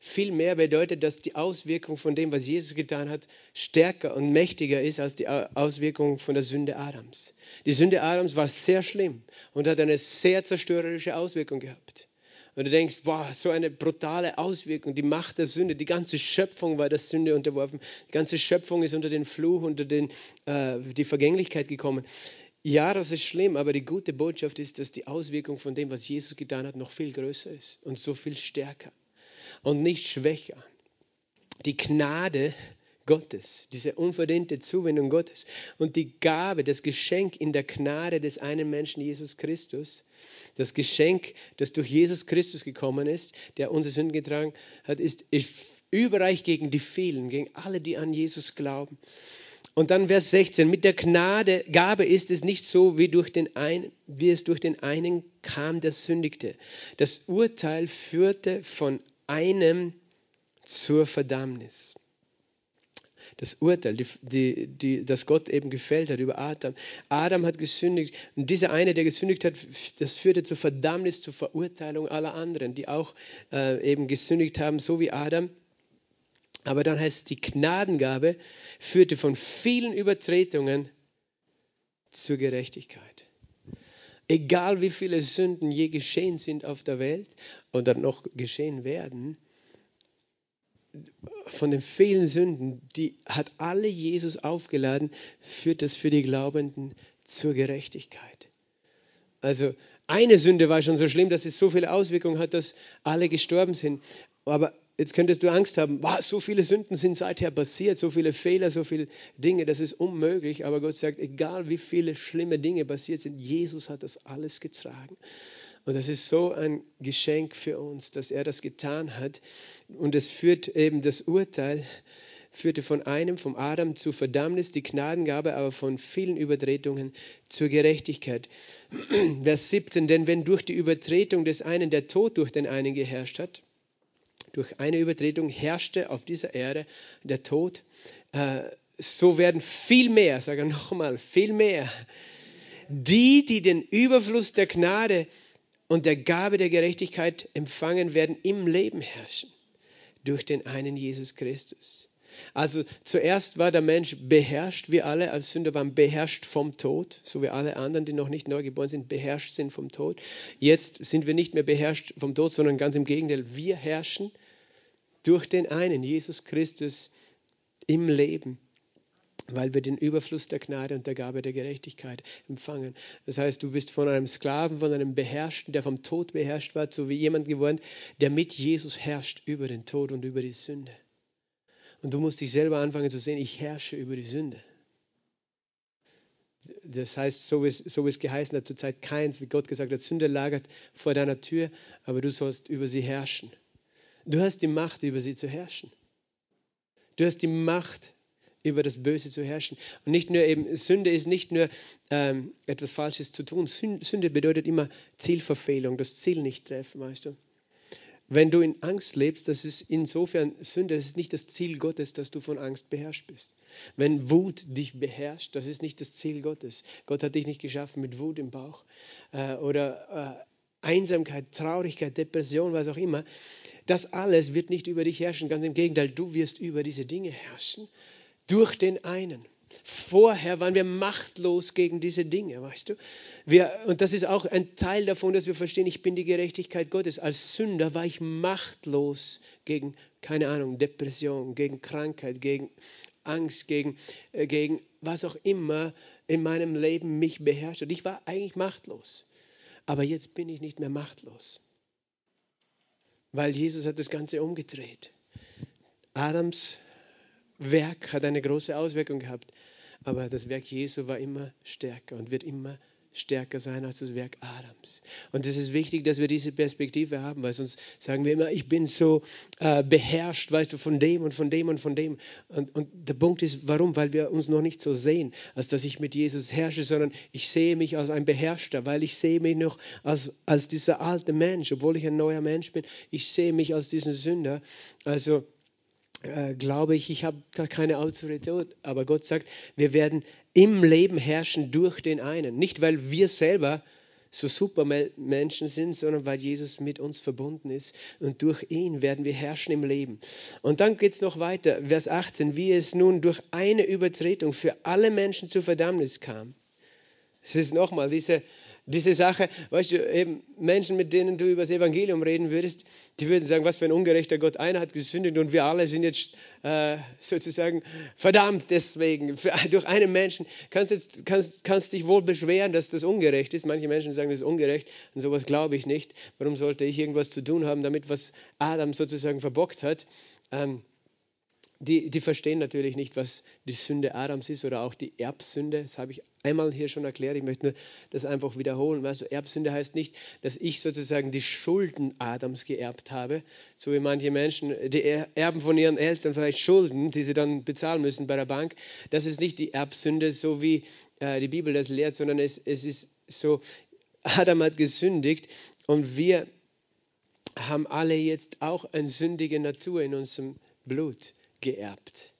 Viel mehr bedeutet, dass die Auswirkung von dem, was Jesus getan hat, stärker und mächtiger ist als die Auswirkung von der Sünde Adams. Die Sünde Adams war sehr schlimm und hat eine sehr zerstörerische Auswirkung gehabt. Und du denkst, boah, so eine brutale Auswirkung, die Macht der Sünde, die ganze Schöpfung war der Sünde unterworfen, die ganze Schöpfung ist unter den Fluch, unter den, äh, die Vergänglichkeit gekommen. Ja, das ist schlimm, aber die gute Botschaft ist, dass die Auswirkung von dem, was Jesus getan hat, noch viel größer ist und so viel stärker und nicht schwächer. Die Gnade Gottes, diese unverdiente Zuwendung Gottes und die Gabe, das Geschenk in der Gnade des einen Menschen, Jesus Christus, das Geschenk, das durch Jesus Christus gekommen ist, der unsere Sünden getragen hat, ist, überreich gegen die vielen, gegen alle, die an Jesus glauben. Und dann Vers 16, mit der Gnade, Gabe ist es nicht so, wie, durch den ein, wie es durch den einen kam, der sündigte. Das Urteil führte von einem zur Verdammnis. das Urteil, die, die, die, das Gott eben gefällt hat über Adam. Adam hat gesündigt und dieser eine, der gesündigt hat, das führte zur Verdammnis, zur Verurteilung aller anderen, die auch äh, eben gesündigt haben, so wie Adam. Aber dann heißt es, die Gnadengabe führte von vielen Übertretungen zur Gerechtigkeit. Egal wie viele Sünden je geschehen sind auf der Welt oder noch geschehen werden, von den vielen Sünden, die hat alle Jesus aufgeladen, führt das für die Glaubenden zur Gerechtigkeit. Also eine Sünde war schon so schlimm, dass es so viele Auswirkungen hat, dass alle gestorben sind. Aber jetzt könntest du Angst haben, wow, so viele Sünden sind seither passiert, so viele Fehler, so viele Dinge, das ist unmöglich. Aber Gott sagt, egal wie viele schlimme Dinge passiert sind, Jesus hat das alles getragen. Und das ist so ein Geschenk für uns, dass er das getan hat. Und es führt eben das Urteil, führte von einem, vom Adam zu Verdammnis, die Gnadengabe aber von vielen Übertretungen zur Gerechtigkeit. Vers 17, denn wenn durch die Übertretung des einen der Tod durch den einen geherrscht hat, durch eine Übertretung herrschte auf dieser Erde der Tod, äh, so werden viel mehr, sage nochmal, viel mehr, die, die den Überfluss der Gnade und der Gabe der Gerechtigkeit empfangen werden, im Leben herrschen. Durch den einen Jesus Christus. Also zuerst war der Mensch beherrscht, wir alle als Sünder waren beherrscht vom Tod, so wie alle anderen, die noch nicht neu geboren sind, beherrscht sind vom Tod. Jetzt sind wir nicht mehr beherrscht vom Tod, sondern ganz im Gegenteil, wir herrschen durch den einen, Jesus Christus, im Leben weil wir den Überfluss der Gnade und der Gabe der Gerechtigkeit empfangen. Das heißt, du bist von einem Sklaven, von einem Beherrschten, der vom Tod beherrscht war, zu wie jemand geworden, der mit Jesus herrscht über den Tod und über die Sünde. Und du musst dich selber anfangen zu sehen, ich herrsche über die Sünde. Das heißt, so wie es, so wie es geheißen hat zur Zeit Keins, wie Gott gesagt hat, Sünde lagert vor deiner Tür, aber du sollst über sie herrschen. Du hast die Macht, über sie zu herrschen. Du hast die Macht, über das Böse zu herrschen. Und nicht nur eben, Sünde ist nicht nur ähm, etwas Falsches zu tun. Sünde bedeutet immer Zielverfehlung, das Ziel nicht treffen, weißt du. Wenn du in Angst lebst, das ist insofern Sünde, das ist nicht das Ziel Gottes, dass du von Angst beherrscht bist. Wenn Wut dich beherrscht, das ist nicht das Ziel Gottes. Gott hat dich nicht geschaffen mit Wut im Bauch äh, oder äh, Einsamkeit, Traurigkeit, Depression, was auch immer. Das alles wird nicht über dich herrschen. Ganz im Gegenteil, du wirst über diese Dinge herrschen durch den einen. Vorher waren wir machtlos gegen diese Dinge, weißt du? Wir, und das ist auch ein Teil davon, dass wir verstehen, ich bin die Gerechtigkeit Gottes. Als Sünder war ich machtlos gegen, keine Ahnung, Depression, gegen Krankheit, gegen Angst, gegen, äh, gegen was auch immer in meinem Leben mich beherrscht. Und ich war eigentlich machtlos. Aber jetzt bin ich nicht mehr machtlos. Weil Jesus hat das Ganze umgedreht. Adams Werk hat eine große Auswirkung gehabt. Aber das Werk Jesu war immer stärker und wird immer stärker sein als das Werk Adams. Und es ist wichtig, dass wir diese Perspektive haben, weil sonst sagen wir immer, ich bin so äh, beherrscht, weißt du, von dem und von dem und von dem. Und, und der Punkt ist, warum? Weil wir uns noch nicht so sehen, als dass ich mit Jesus herrsche, sondern ich sehe mich als ein Beherrschter, weil ich sehe mich noch als, als dieser alte Mensch, obwohl ich ein neuer Mensch bin. Ich sehe mich als diesen Sünder. Also äh, glaube ich, ich habe da keine Autorität, aber Gott sagt, wir werden im Leben herrschen durch den einen. Nicht, weil wir selber so super Menschen sind, sondern weil Jesus mit uns verbunden ist und durch ihn werden wir herrschen im Leben. Und dann geht es noch weiter, Vers 18, wie es nun durch eine Übertretung für alle Menschen zur Verdammnis kam. Es ist nochmal diese diese Sache, weißt du, eben Menschen, mit denen du über das Evangelium reden würdest, die würden sagen, was für ein ungerechter Gott. Einer hat gesündigt und wir alle sind jetzt äh, sozusagen verdammt deswegen. Für, durch einen Menschen kannst du kannst, kannst dich wohl beschweren, dass das ungerecht ist. Manche Menschen sagen, das ist ungerecht und sowas glaube ich nicht. Warum sollte ich irgendwas zu tun haben, damit was Adam sozusagen verbockt hat? Ähm, die, die verstehen natürlich nicht, was die Sünde Adams ist oder auch die Erbsünde. Das habe ich einmal hier schon erklärt. Ich möchte nur das einfach wiederholen. Weißt Erbsünde heißt nicht, dass ich sozusagen die Schulden Adams geerbt habe, so wie manche Menschen, die erben von ihren Eltern vielleicht Schulden, die sie dann bezahlen müssen bei der Bank. Das ist nicht die Erbsünde, so wie äh, die Bibel das lehrt, sondern es, es ist so, Adam hat gesündigt und wir haben alle jetzt auch eine sündige Natur in unserem Blut geerbt.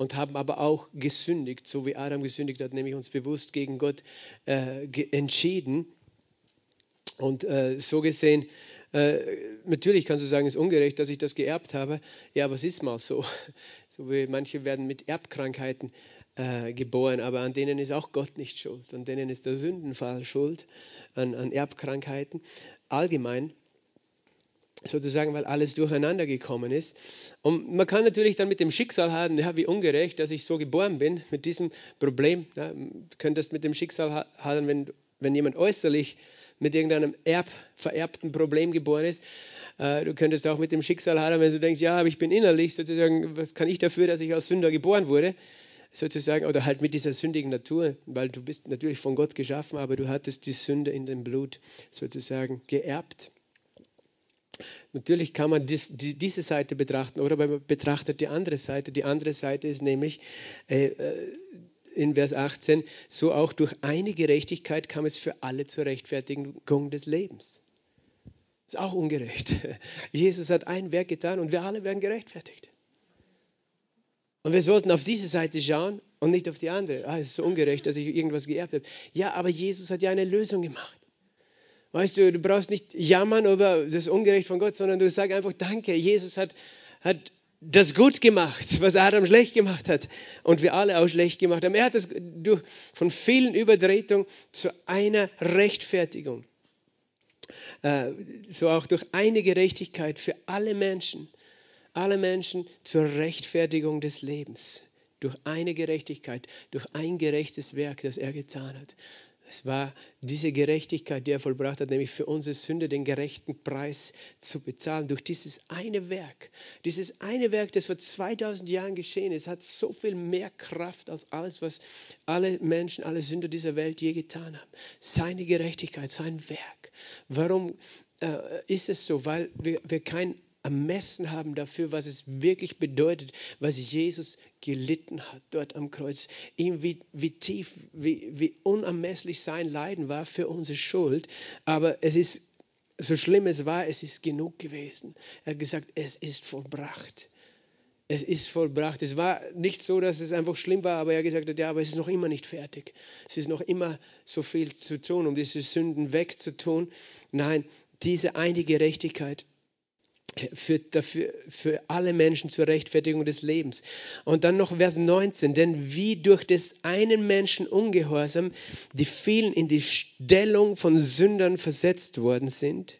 und haben aber auch gesündigt, so wie Adam gesündigt hat, nämlich uns bewusst gegen Gott äh, entschieden. Und äh, so gesehen, äh, natürlich kannst du sagen, es ist ungerecht, dass ich das geerbt habe. Ja, aber es ist mal so. so wie manche werden mit Erbkrankheiten äh, geboren, aber an denen ist auch Gott nicht schuld. An denen ist der Sündenfall schuld, an, an Erbkrankheiten. Allgemein sozusagen, weil alles durcheinander gekommen ist. Und man kann natürlich dann mit dem Schicksal haben, ja, wie ungerecht, dass ich so geboren bin, mit diesem Problem. Ja, du könntest mit dem Schicksal haben, wenn, wenn jemand äußerlich mit irgendeinem Erb, vererbten Problem geboren ist. Äh, du könntest auch mit dem Schicksal haben, wenn du denkst, ja, aber ich bin innerlich sozusagen, was kann ich dafür, dass ich als Sünder geboren wurde? Sozusagen, oder halt mit dieser sündigen Natur, weil du bist natürlich von Gott geschaffen, aber du hattest die Sünde in dem Blut sozusagen geerbt. Natürlich kann man dies, die, diese Seite betrachten oder man betrachtet die andere Seite. Die andere Seite ist nämlich äh, äh in Vers 18, so auch durch eine Gerechtigkeit kam es für alle zur Rechtfertigung des Lebens. Ist auch ungerecht. Jesus hat ein Werk getan und wir alle werden gerechtfertigt. Und wir sollten auf diese Seite schauen und nicht auf die andere. Ah, es ist so ungerecht, dass ich irgendwas geerbt habe. Ja, aber Jesus hat ja eine Lösung gemacht. Weißt du, du brauchst nicht jammern über das Ungerecht von Gott, sondern du sagst einfach Danke. Jesus hat, hat das gut gemacht, was Adam schlecht gemacht hat und wir alle auch schlecht gemacht haben. Er hat es durch, von vielen Übertretungen zu einer Rechtfertigung, äh, so auch durch eine Gerechtigkeit für alle Menschen, alle Menschen zur Rechtfertigung des Lebens. Durch eine Gerechtigkeit, durch ein gerechtes Werk, das er getan hat. Es war diese Gerechtigkeit, die er vollbracht hat, nämlich für unsere Sünde den gerechten Preis zu bezahlen. Durch dieses eine Werk, dieses eine Werk, das vor 2000 Jahren geschehen ist, hat so viel mehr Kraft als alles, was alle Menschen, alle Sünder dieser Welt je getan haben. Seine Gerechtigkeit, sein Werk. Warum äh, ist es so? Weil wir, wir kein ermessen haben dafür, was es wirklich bedeutet, was Jesus gelitten hat dort am Kreuz. Ihm wie, wie tief, wie, wie unermesslich sein Leiden war für unsere Schuld. Aber es ist, so schlimm es war, es ist genug gewesen. Er hat gesagt, es ist vollbracht. Es ist vollbracht. Es war nicht so, dass es einfach schlimm war, aber er gesagt hat, ja, aber es ist noch immer nicht fertig. Es ist noch immer so viel zu tun, um diese Sünden wegzutun. Nein, diese eine Gerechtigkeit führt dafür für alle Menschen zur Rechtfertigung des Lebens. Und dann noch Vers 19, denn wie durch des einen Menschen Ungehorsam die vielen in die Stellung von Sündern versetzt worden sind,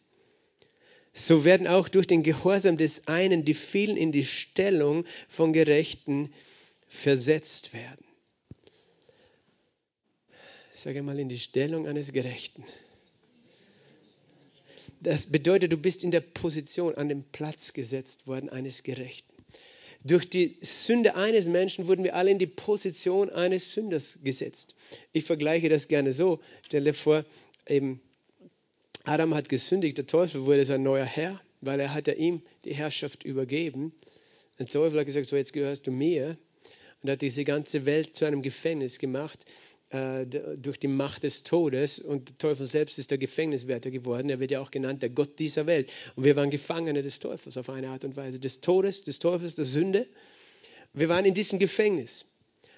so werden auch durch den Gehorsam des einen die vielen in die Stellung von Gerechten versetzt werden. Ich sage mal in die Stellung eines Gerechten. Das bedeutet, du bist in der Position, an den Platz gesetzt worden eines Gerechten. Durch die Sünde eines Menschen wurden wir alle in die Position eines Sünders gesetzt. Ich vergleiche das gerne so. Stell dir vor, eben Adam hat gesündigt, der Teufel wurde sein neuer Herr, weil er hat ihm die Herrschaft übergeben. Der Teufel hat gesagt, so jetzt gehörst du mir und hat diese ganze Welt zu einem Gefängnis gemacht. Äh, durch die Macht des Todes und der Teufel selbst ist der Gefängniswärter geworden. Er wird ja auch genannt der Gott dieser Welt. Und wir waren Gefangene des Teufels auf eine Art und Weise. Des Todes, des Teufels, der Sünde. Wir waren in diesem Gefängnis.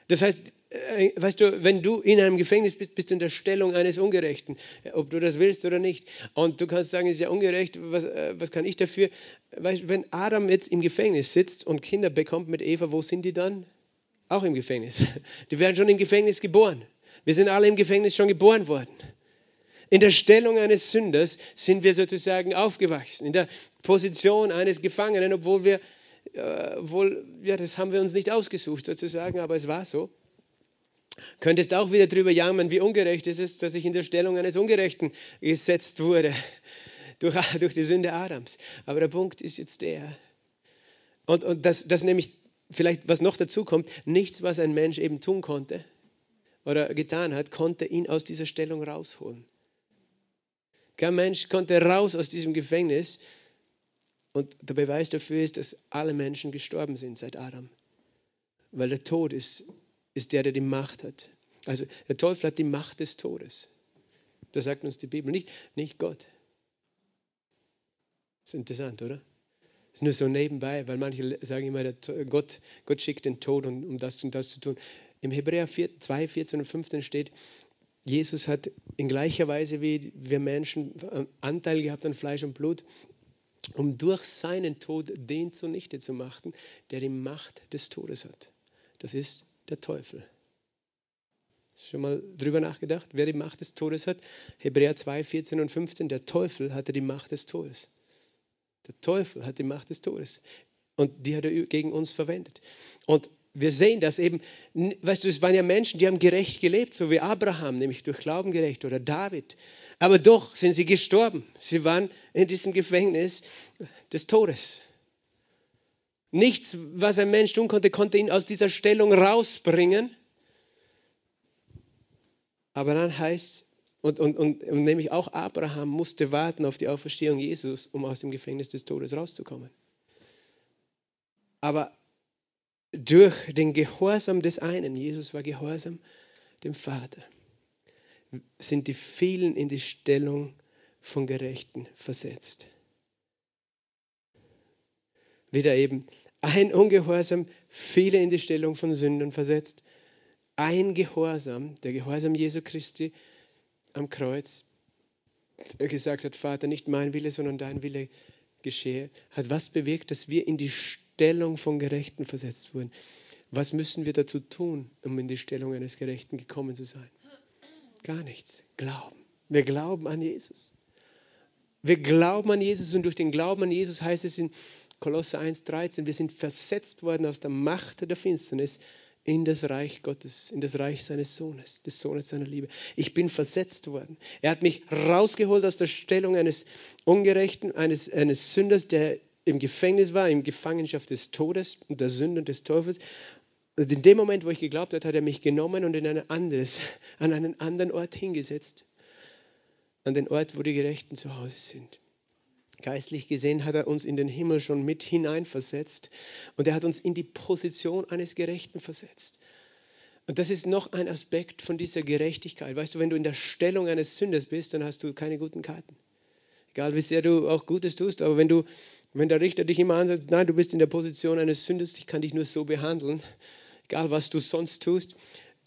Das heißt, äh, weißt du, wenn du in einem Gefängnis bist, bist du in der Stellung eines Ungerechten, ob du das willst oder nicht. Und du kannst sagen, es ist ja ungerecht, was, äh, was kann ich dafür? Weißt, wenn Adam jetzt im Gefängnis sitzt und Kinder bekommt mit Eva, wo sind die dann? Auch im Gefängnis. Die werden schon im Gefängnis geboren. Wir sind alle im Gefängnis schon geboren worden. In der Stellung eines Sünders sind wir sozusagen aufgewachsen, in der Position eines Gefangenen, obwohl wir, äh, wohl, ja, das haben wir uns nicht ausgesucht sozusagen, aber es war so. Könntest auch wieder darüber jammern, wie ungerecht es ist, dass ich in der Stellung eines Ungerechten gesetzt wurde durch, durch die Sünde Adams. Aber der Punkt ist jetzt der. Und, und das, das nämlich vielleicht, was noch dazu kommt, nichts, was ein Mensch eben tun konnte, oder getan hat, konnte ihn aus dieser Stellung rausholen. Kein Mensch konnte raus aus diesem Gefängnis. Und der Beweis dafür ist, dass alle Menschen gestorben sind seit Adam. Weil der Tod ist, ist der, der die Macht hat. Also der Teufel hat die Macht des Todes. Das sagt uns die Bibel, nicht, nicht Gott. Das ist interessant, oder? Ist nur so nebenbei, weil manche sagen immer, Gott, Gott schickt den Tod, um das und das zu tun. Im Hebräer 2, 14 und 15 steht, Jesus hat in gleicher Weise wie wir Menschen äh, Anteil gehabt an Fleisch und Blut, um durch seinen Tod den zunichte zu machen, der die Macht des Todes hat. Das ist der Teufel. Schon mal drüber nachgedacht, wer die Macht des Todes hat? Hebräer 2, 14 und 15. Der Teufel hatte die Macht des Todes. Der Teufel hat die Macht des Todes. Und die hat er gegen uns verwendet. Und wir sehen das eben, weißt du, es waren ja Menschen, die haben gerecht gelebt, so wie Abraham, nämlich durch Glauben gerecht oder David. Aber doch sind sie gestorben. Sie waren in diesem Gefängnis des Todes. Nichts, was ein Mensch tun konnte, konnte ihn aus dieser Stellung rausbringen. Aber dann heißt, und, und, und, und nämlich auch Abraham musste warten auf die Auferstehung Jesus, um aus dem Gefängnis des Todes rauszukommen. Aber durch den Gehorsam des einen, Jesus war gehorsam dem Vater, sind die vielen in die Stellung von Gerechten versetzt. Wieder eben ein Ungehorsam, viele in die Stellung von Sündern versetzt. Ein Gehorsam, der Gehorsam Jesu Christi am Kreuz, gesagt hat, Vater, nicht mein Wille, sondern dein Wille geschehe, hat was bewirkt, dass wir in die Stellung von Gerechten versetzt wurden. Was müssen wir dazu tun, um in die Stellung eines Gerechten gekommen zu sein? Gar nichts. Glauben. Wir glauben an Jesus. Wir glauben an Jesus und durch den Glauben an Jesus heißt es in Kolosser 1,13, wir sind versetzt worden aus der Macht der Finsternis in das Reich Gottes, in das Reich seines Sohnes, des Sohnes seiner Liebe. Ich bin versetzt worden. Er hat mich rausgeholt aus der Stellung eines Ungerechten, eines, eines Sünders, der im Gefängnis war, in Gefangenschaft des Todes und der Sünde und des Teufels. Und in dem Moment, wo ich geglaubt habe, hat er mich genommen und in ein anderes, an einen anderen Ort hingesetzt. An den Ort, wo die Gerechten zu Hause sind. Geistlich gesehen hat er uns in den Himmel schon mit hineinversetzt und er hat uns in die Position eines Gerechten versetzt. Und das ist noch ein Aspekt von dieser Gerechtigkeit. Weißt du, wenn du in der Stellung eines Sünders bist, dann hast du keine guten Karten. Egal wie sehr du auch Gutes tust, aber wenn du, wenn der Richter dich immer ansagt, nein, du bist in der Position eines Sünders, ich kann dich nur so behandeln, egal was du sonst tust,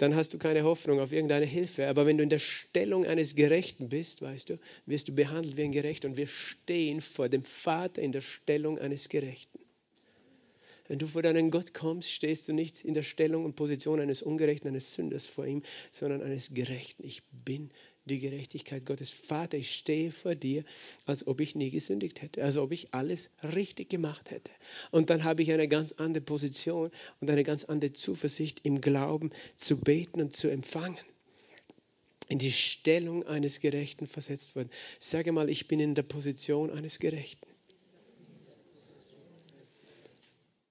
dann hast du keine Hoffnung auf irgendeine Hilfe. Aber wenn du in der Stellung eines Gerechten bist, weißt du, wirst du behandelt wie ein Gerechter und wir stehen vor dem Vater in der Stellung eines Gerechten. Wenn du vor deinen Gott kommst, stehst du nicht in der Stellung und Position eines Ungerechten, eines Sünders vor ihm, sondern eines Gerechten. Ich bin die Gerechtigkeit Gottes. Vater, ich stehe vor dir, als ob ich nie gesündigt hätte, als ob ich alles richtig gemacht hätte. Und dann habe ich eine ganz andere Position und eine ganz andere Zuversicht im Glauben zu beten und zu empfangen. In die Stellung eines Gerechten versetzt worden. Sage mal, ich bin in der Position eines Gerechten.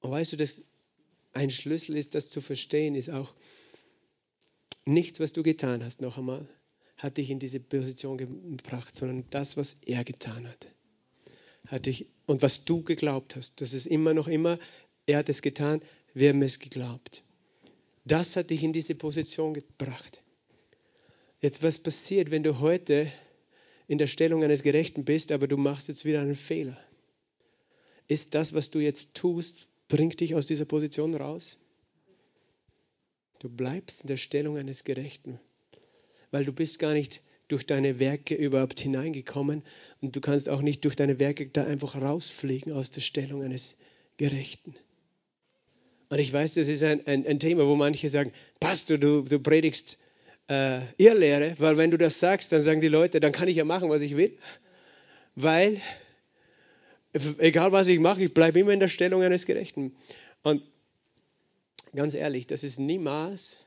Und weißt du, dass ein Schlüssel ist, das zu verstehen, ist auch nichts, was du getan hast, noch einmal hat dich in diese Position gebracht, sondern das, was er getan hat. hat dich, und was du geglaubt hast, das ist immer noch immer, er hat es getan, wir haben es geglaubt. Das hat dich in diese Position gebracht. Jetzt, was passiert, wenn du heute in der Stellung eines Gerechten bist, aber du machst jetzt wieder einen Fehler? Ist das, was du jetzt tust, bringt dich aus dieser Position raus? Du bleibst in der Stellung eines Gerechten weil du bist gar nicht durch deine Werke überhaupt hineingekommen und du kannst auch nicht durch deine Werke da einfach rausfliegen aus der Stellung eines Gerechten. Und ich weiß, das ist ein, ein, ein Thema, wo manche sagen, Pastor, du, du predigst äh, Irrlehre, weil wenn du das sagst, dann sagen die Leute, dann kann ich ja machen, was ich will, weil egal was ich mache, ich bleibe immer in der Stellung eines Gerechten. Und ganz ehrlich, das ist niemals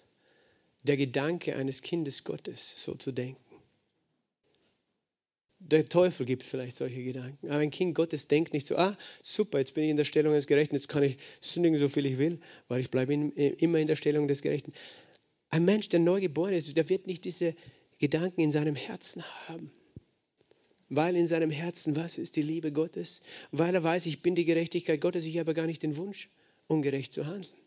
der Gedanke eines Kindes Gottes, so zu denken. Der Teufel gibt vielleicht solche Gedanken. Aber ein Kind Gottes denkt nicht so, ah, super, jetzt bin ich in der Stellung des Gerechten, jetzt kann ich sündigen, so viel ich will, weil ich bleibe immer in der Stellung des Gerechten. Ein Mensch, der neu geboren ist, der wird nicht diese Gedanken in seinem Herzen haben. Weil in seinem Herzen, was ist die Liebe Gottes? Weil er weiß, ich bin die Gerechtigkeit Gottes, ich habe gar nicht den Wunsch, ungerecht zu handeln.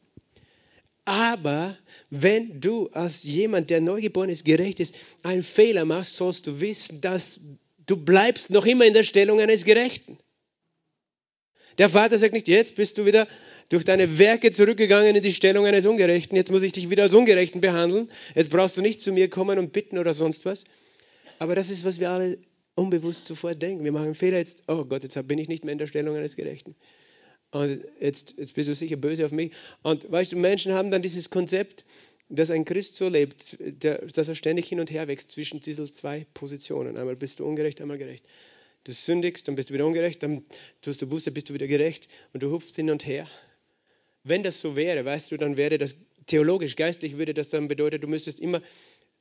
Aber wenn du als jemand, der neugeboren ist, gerecht ist, einen Fehler machst, sollst du wissen, dass du bleibst noch immer in der Stellung eines Gerechten. Der Vater sagt nicht, jetzt bist du wieder durch deine Werke zurückgegangen in die Stellung eines Ungerechten, jetzt muss ich dich wieder als Ungerechten behandeln, jetzt brauchst du nicht zu mir kommen und bitten oder sonst was. Aber das ist, was wir alle unbewusst sofort denken. Wir machen einen Fehler, jetzt, oh Gott, jetzt bin ich nicht mehr in der Stellung eines Gerechten. Und jetzt, jetzt bist du sicher böse auf mich. Und weißt du, Menschen haben dann dieses Konzept, dass ein Christ so lebt, der, dass er ständig hin und her wächst zwischen diesen zwei Positionen. Einmal bist du ungerecht, einmal gerecht. Du sündigst, dann bist du wieder ungerecht, dann tust du Buße, bist du wieder gerecht und du hupfst hin und her. Wenn das so wäre, weißt du, dann wäre das theologisch, geistlich würde das dann bedeuten, du müsstest immer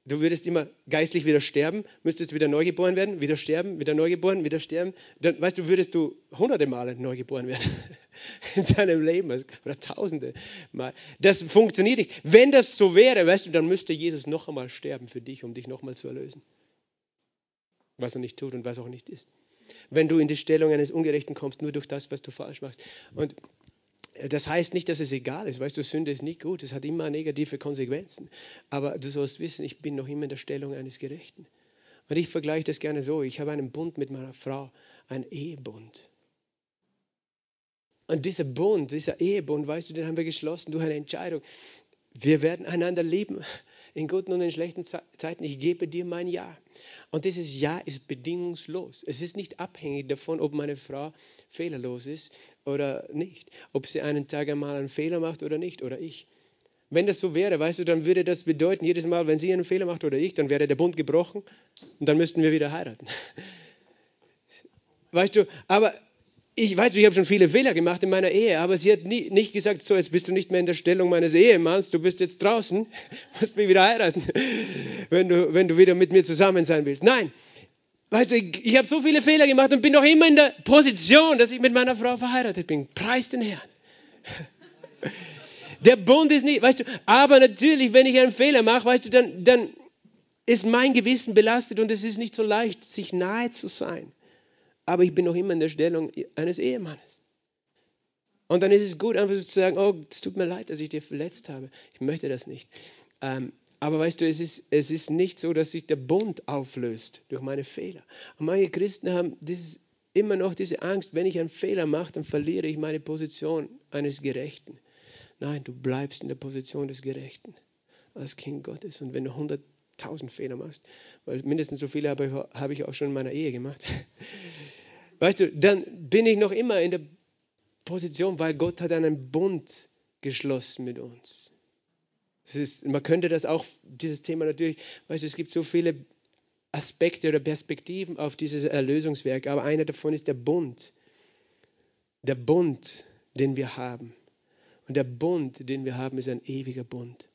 Du würdest immer geistlich wieder sterben, müsstest wieder neugeboren werden, wieder sterben, wieder neugeboren, wieder sterben. Dann, weißt du, würdest du hunderte Male neugeboren werden in deinem Leben oder tausende Mal. Das funktioniert nicht. Wenn das so wäre, weißt du, dann müsste Jesus noch einmal sterben für dich, um dich noch einmal zu erlösen. Was er nicht tut und was auch nicht ist. Wenn du in die Stellung eines Ungerechten kommst, nur durch das, was du falsch machst. Und das heißt nicht, dass es egal ist. Weißt du, Sünde ist nicht gut. Es hat immer negative Konsequenzen. Aber du sollst wissen, ich bin noch immer in der Stellung eines Gerechten. Und ich vergleiche das gerne so. Ich habe einen Bund mit meiner Frau, einen Ehebund. Und dieser Bund, dieser Ehebund, weißt du, den haben wir geschlossen durch eine Entscheidung. Wir werden einander lieben in guten und in schlechten Zeiten. Ich gebe dir mein Ja. Und dieses Ja ist bedingungslos. Es ist nicht abhängig davon, ob meine Frau fehlerlos ist oder nicht. Ob sie einen Tag einmal einen Fehler macht oder nicht oder ich. Wenn das so wäre, weißt du, dann würde das bedeuten, jedes Mal, wenn sie einen Fehler macht oder ich, dann wäre der Bund gebrochen und dann müssten wir wieder heiraten. Weißt du, aber ich weiß, ich habe schon viele Fehler gemacht in meiner Ehe, aber sie hat nie, nicht gesagt, so, jetzt bist du nicht mehr in der Stellung meines Ehemanns, du bist jetzt draußen, musst mich wieder heiraten, wenn du, wenn du wieder mit mir zusammen sein willst. Nein, weißt du, ich, ich habe so viele Fehler gemacht und bin noch immer in der Position, dass ich mit meiner Frau verheiratet bin. Preis den Herrn. Der Bund ist nicht, weißt du, aber natürlich, wenn ich einen Fehler mache, weißt du, dann, dann ist mein Gewissen belastet und es ist nicht so leicht, sich nahe zu sein aber ich bin noch immer in der Stellung eines Ehemannes. Und dann ist es gut, einfach zu sagen, oh, es tut mir leid, dass ich dir verletzt habe. Ich möchte das nicht. Ähm, aber weißt du, es ist, es ist nicht so, dass sich der Bund auflöst durch meine Fehler. Und manche Christen haben dieses, immer noch diese Angst, wenn ich einen Fehler mache, dann verliere ich meine Position eines Gerechten. Nein, du bleibst in der Position des Gerechten als Kind Gottes. Und wenn du 100.000 Fehler machst, weil mindestens so viele habe ich, habe ich auch schon in meiner Ehe gemacht, weißt du, dann bin ich noch immer in der Position, weil Gott hat einen Bund geschlossen mit uns. Ist, man könnte das auch, dieses Thema natürlich, weißt du, es gibt so viele Aspekte oder Perspektiven auf dieses Erlösungswerk, aber einer davon ist der Bund. Der Bund, den wir haben. Und der Bund, den wir haben, ist ein ewiger Bund.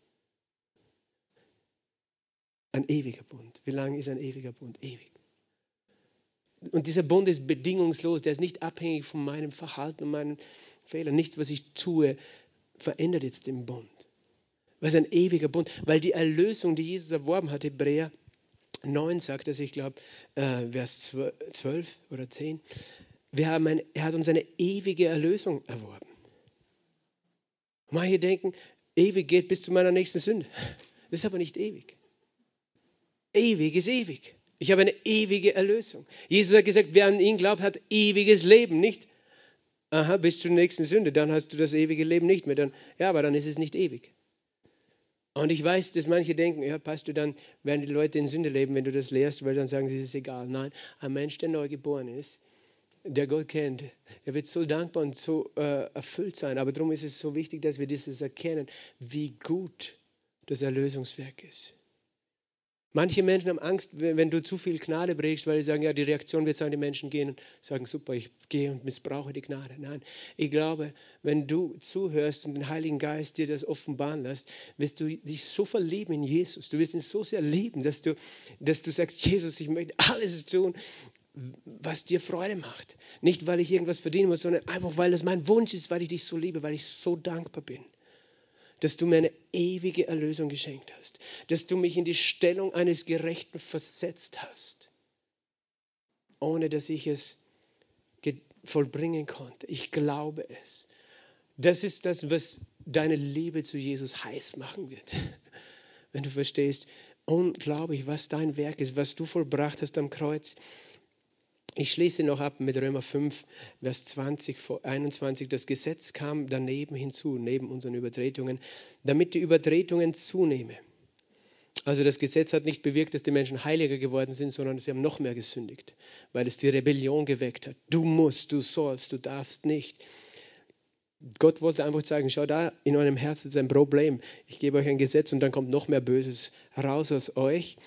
Ein ewiger Bund. Wie lange ist ein ewiger Bund? Ewig. Und dieser Bund ist bedingungslos, der ist nicht abhängig von meinem Verhalten und meinen Fehlern. Nichts, was ich tue, verändert jetzt den Bund. Weil es ein ewiger Bund, weil die Erlösung, die Jesus erworben hat, Hebräer 9 sagt das, ich glaube, äh, Vers 12 oder 10, wir haben ein, er hat uns eine ewige Erlösung erworben. Manche denken, ewig geht bis zu meiner nächsten Sünde. Das ist aber nicht ewig. Ewig ist ewig. Ich habe eine ewige Erlösung. Jesus hat gesagt, wer an ihn glaubt, hat ewiges Leben, nicht? Aha, bis zur nächsten Sünde, dann hast du das ewige Leben nicht mehr. Dann, ja, aber dann ist es nicht ewig. Und ich weiß, dass manche denken, ja, passt du dann, werden die Leute in Sünde leben, wenn du das lehrst, weil dann sagen sie, es ist egal. Nein, ein Mensch, der neu geboren ist, der Gott kennt, der wird so dankbar und so äh, erfüllt sein. Aber darum ist es so wichtig, dass wir dieses erkennen, wie gut das Erlösungswerk ist. Manche Menschen haben Angst, wenn du zu viel Gnade bringst, weil sie sagen, ja, die Reaktion wird sein, die Menschen gehen und sagen, super, ich gehe und missbrauche die Gnade. Nein, ich glaube, wenn du zuhörst und den Heiligen Geist dir das offenbaren lässt, wirst du dich so verlieben in Jesus. Du wirst ihn so sehr lieben, dass du, dass du sagst, Jesus, ich möchte alles tun, was dir Freude macht. Nicht, weil ich irgendwas verdienen muss, sondern einfach, weil es mein Wunsch ist, weil ich dich so liebe, weil ich so dankbar bin dass du mir eine ewige Erlösung geschenkt hast, dass du mich in die Stellung eines Gerechten versetzt hast, ohne dass ich es vollbringen konnte. Ich glaube es. Das ist das, was deine Liebe zu Jesus heiß machen wird. Wenn du verstehst, unglaublich, was dein Werk ist, was du vollbracht hast am Kreuz. Ich schließe noch ab mit Römer 5, Vers 20, 21. Das Gesetz kam daneben hinzu, neben unseren Übertretungen, damit die Übertretungen zunehmen. Also das Gesetz hat nicht bewirkt, dass die Menschen heiliger geworden sind, sondern sie haben noch mehr gesündigt, weil es die Rebellion geweckt hat. Du musst, du sollst, du darfst nicht. Gott wollte einfach sagen, schau da, in eurem Herzen ist ein Problem. Ich gebe euch ein Gesetz und dann kommt noch mehr Böses raus aus euch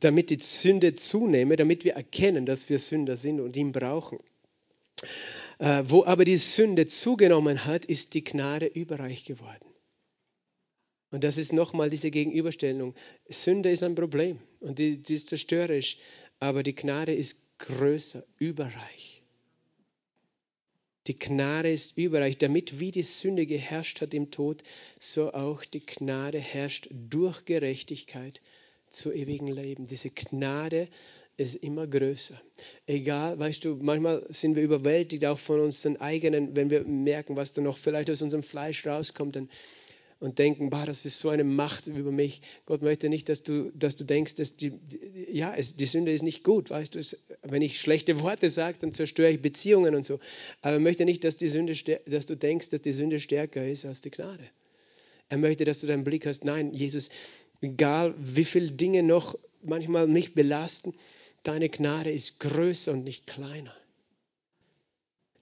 damit die Sünde zunehme, damit wir erkennen, dass wir Sünder sind und ihn brauchen. Äh, wo aber die Sünde zugenommen hat, ist die Gnade überreich geworden. Und das ist nochmal diese Gegenüberstellung. Sünde ist ein Problem und die, die ist zerstörerisch, aber die Gnade ist größer, überreich. Die Gnade ist überreich, damit wie die Sünde geherrscht hat im Tod, so auch die Gnade herrscht durch Gerechtigkeit zu ewigen Leben. Diese Gnade ist immer größer. Egal, weißt du, manchmal sind wir überwältigt auch von unseren eigenen, wenn wir merken, was da noch vielleicht aus unserem Fleisch rauskommt dann, und denken, bah, das ist so eine Macht über mich. Gott möchte nicht, dass du, dass du denkst, dass die, ja, es, die Sünde ist nicht gut, weißt du, es, wenn ich schlechte Worte sage, dann zerstöre ich Beziehungen und so. Aber er möchte nicht, dass, die Sünde, dass du denkst, dass die Sünde stärker ist als die Gnade. Er möchte, dass du deinen Blick hast, nein, Jesus, egal wie viele Dinge noch manchmal mich belasten, deine Gnade ist größer und nicht kleiner.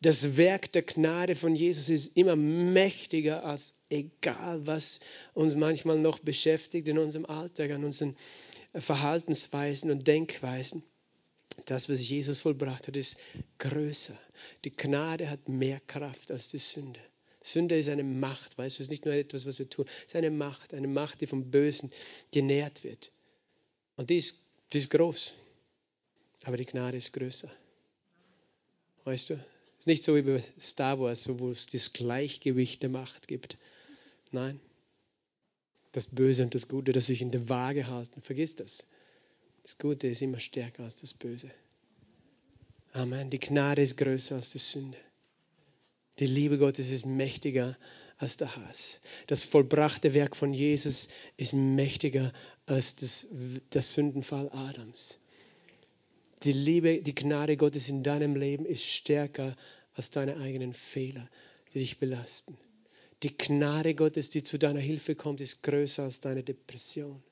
Das Werk der Gnade von Jesus ist immer mächtiger als egal, was uns manchmal noch beschäftigt in unserem Alltag, an unseren Verhaltensweisen und Denkweisen. Das, was Jesus vollbracht hat, ist größer. Die Gnade hat mehr Kraft als die Sünde. Sünde ist eine Macht, weißt du, es ist nicht nur etwas, was wir tun, es ist eine Macht, eine Macht, die vom Bösen genährt wird. Und die ist, die ist groß, aber die Gnade ist größer. Weißt du, es ist nicht so wie bei Star Wars, wo es das Gleichgewicht der Macht gibt. Nein, das Böse und das Gute, das sich in der Waage halten, vergiss das. Das Gute ist immer stärker als das Böse. Amen. Die Gnade ist größer als die Sünde. Die Liebe Gottes ist mächtiger als der Hass. Das vollbrachte Werk von Jesus ist mächtiger als das, das Sündenfall Adams. Die Liebe, die Gnade Gottes in deinem Leben ist stärker als deine eigenen Fehler, die dich belasten. Die Gnade Gottes, die zu deiner Hilfe kommt, ist größer als deine Depression.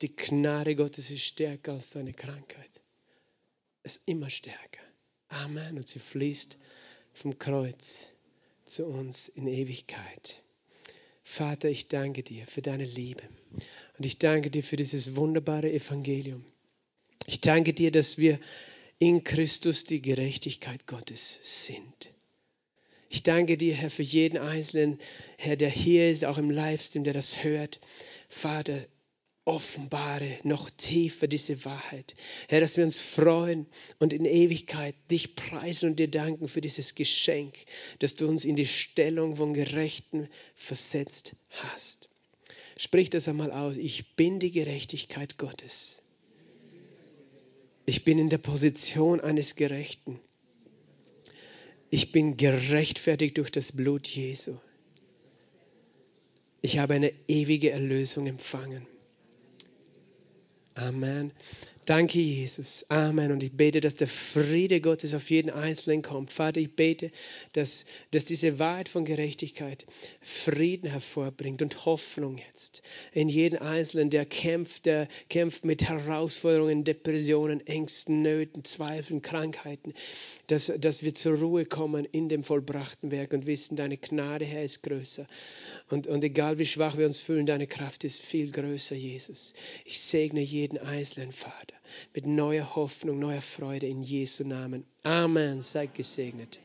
Die Gnade Gottes ist stärker als deine Krankheit. Es ist immer stärker. Amen. Und sie fließt vom Kreuz zu uns in Ewigkeit. Vater, ich danke dir für deine Liebe und ich danke dir für dieses wunderbare Evangelium. Ich danke dir, dass wir in Christus die Gerechtigkeit Gottes sind. Ich danke dir, Herr, für jeden Einzelnen, Herr, der hier ist, auch im Livestream, der das hört. Vater, offenbare noch tiefer diese Wahrheit. Herr, dass wir uns freuen und in Ewigkeit dich preisen und dir danken für dieses Geschenk, dass du uns in die Stellung von Gerechten versetzt hast. Sprich das einmal aus. Ich bin die Gerechtigkeit Gottes. Ich bin in der Position eines Gerechten. Ich bin gerechtfertigt durch das Blut Jesu. Ich habe eine ewige Erlösung empfangen. Amen. Danke, Jesus. Amen. Und ich bete, dass der Friede Gottes auf jeden Einzelnen kommt. Vater, ich bete, dass, dass diese Wahrheit von Gerechtigkeit Frieden hervorbringt und Hoffnung jetzt in jeden Einzelnen, der kämpft, der kämpft mit Herausforderungen, Depressionen, Ängsten, Nöten, Zweifeln, Krankheiten, dass, dass wir zur Ruhe kommen in dem vollbrachten Werk und wissen, deine Gnade, Herr, ist größer. Und, und egal wie schwach wir uns fühlen, deine Kraft ist viel größer, Jesus. Ich segne jeden einzelnen Vater mit neuer Hoffnung, neuer Freude in Jesu Namen. Amen. Seid gesegnet.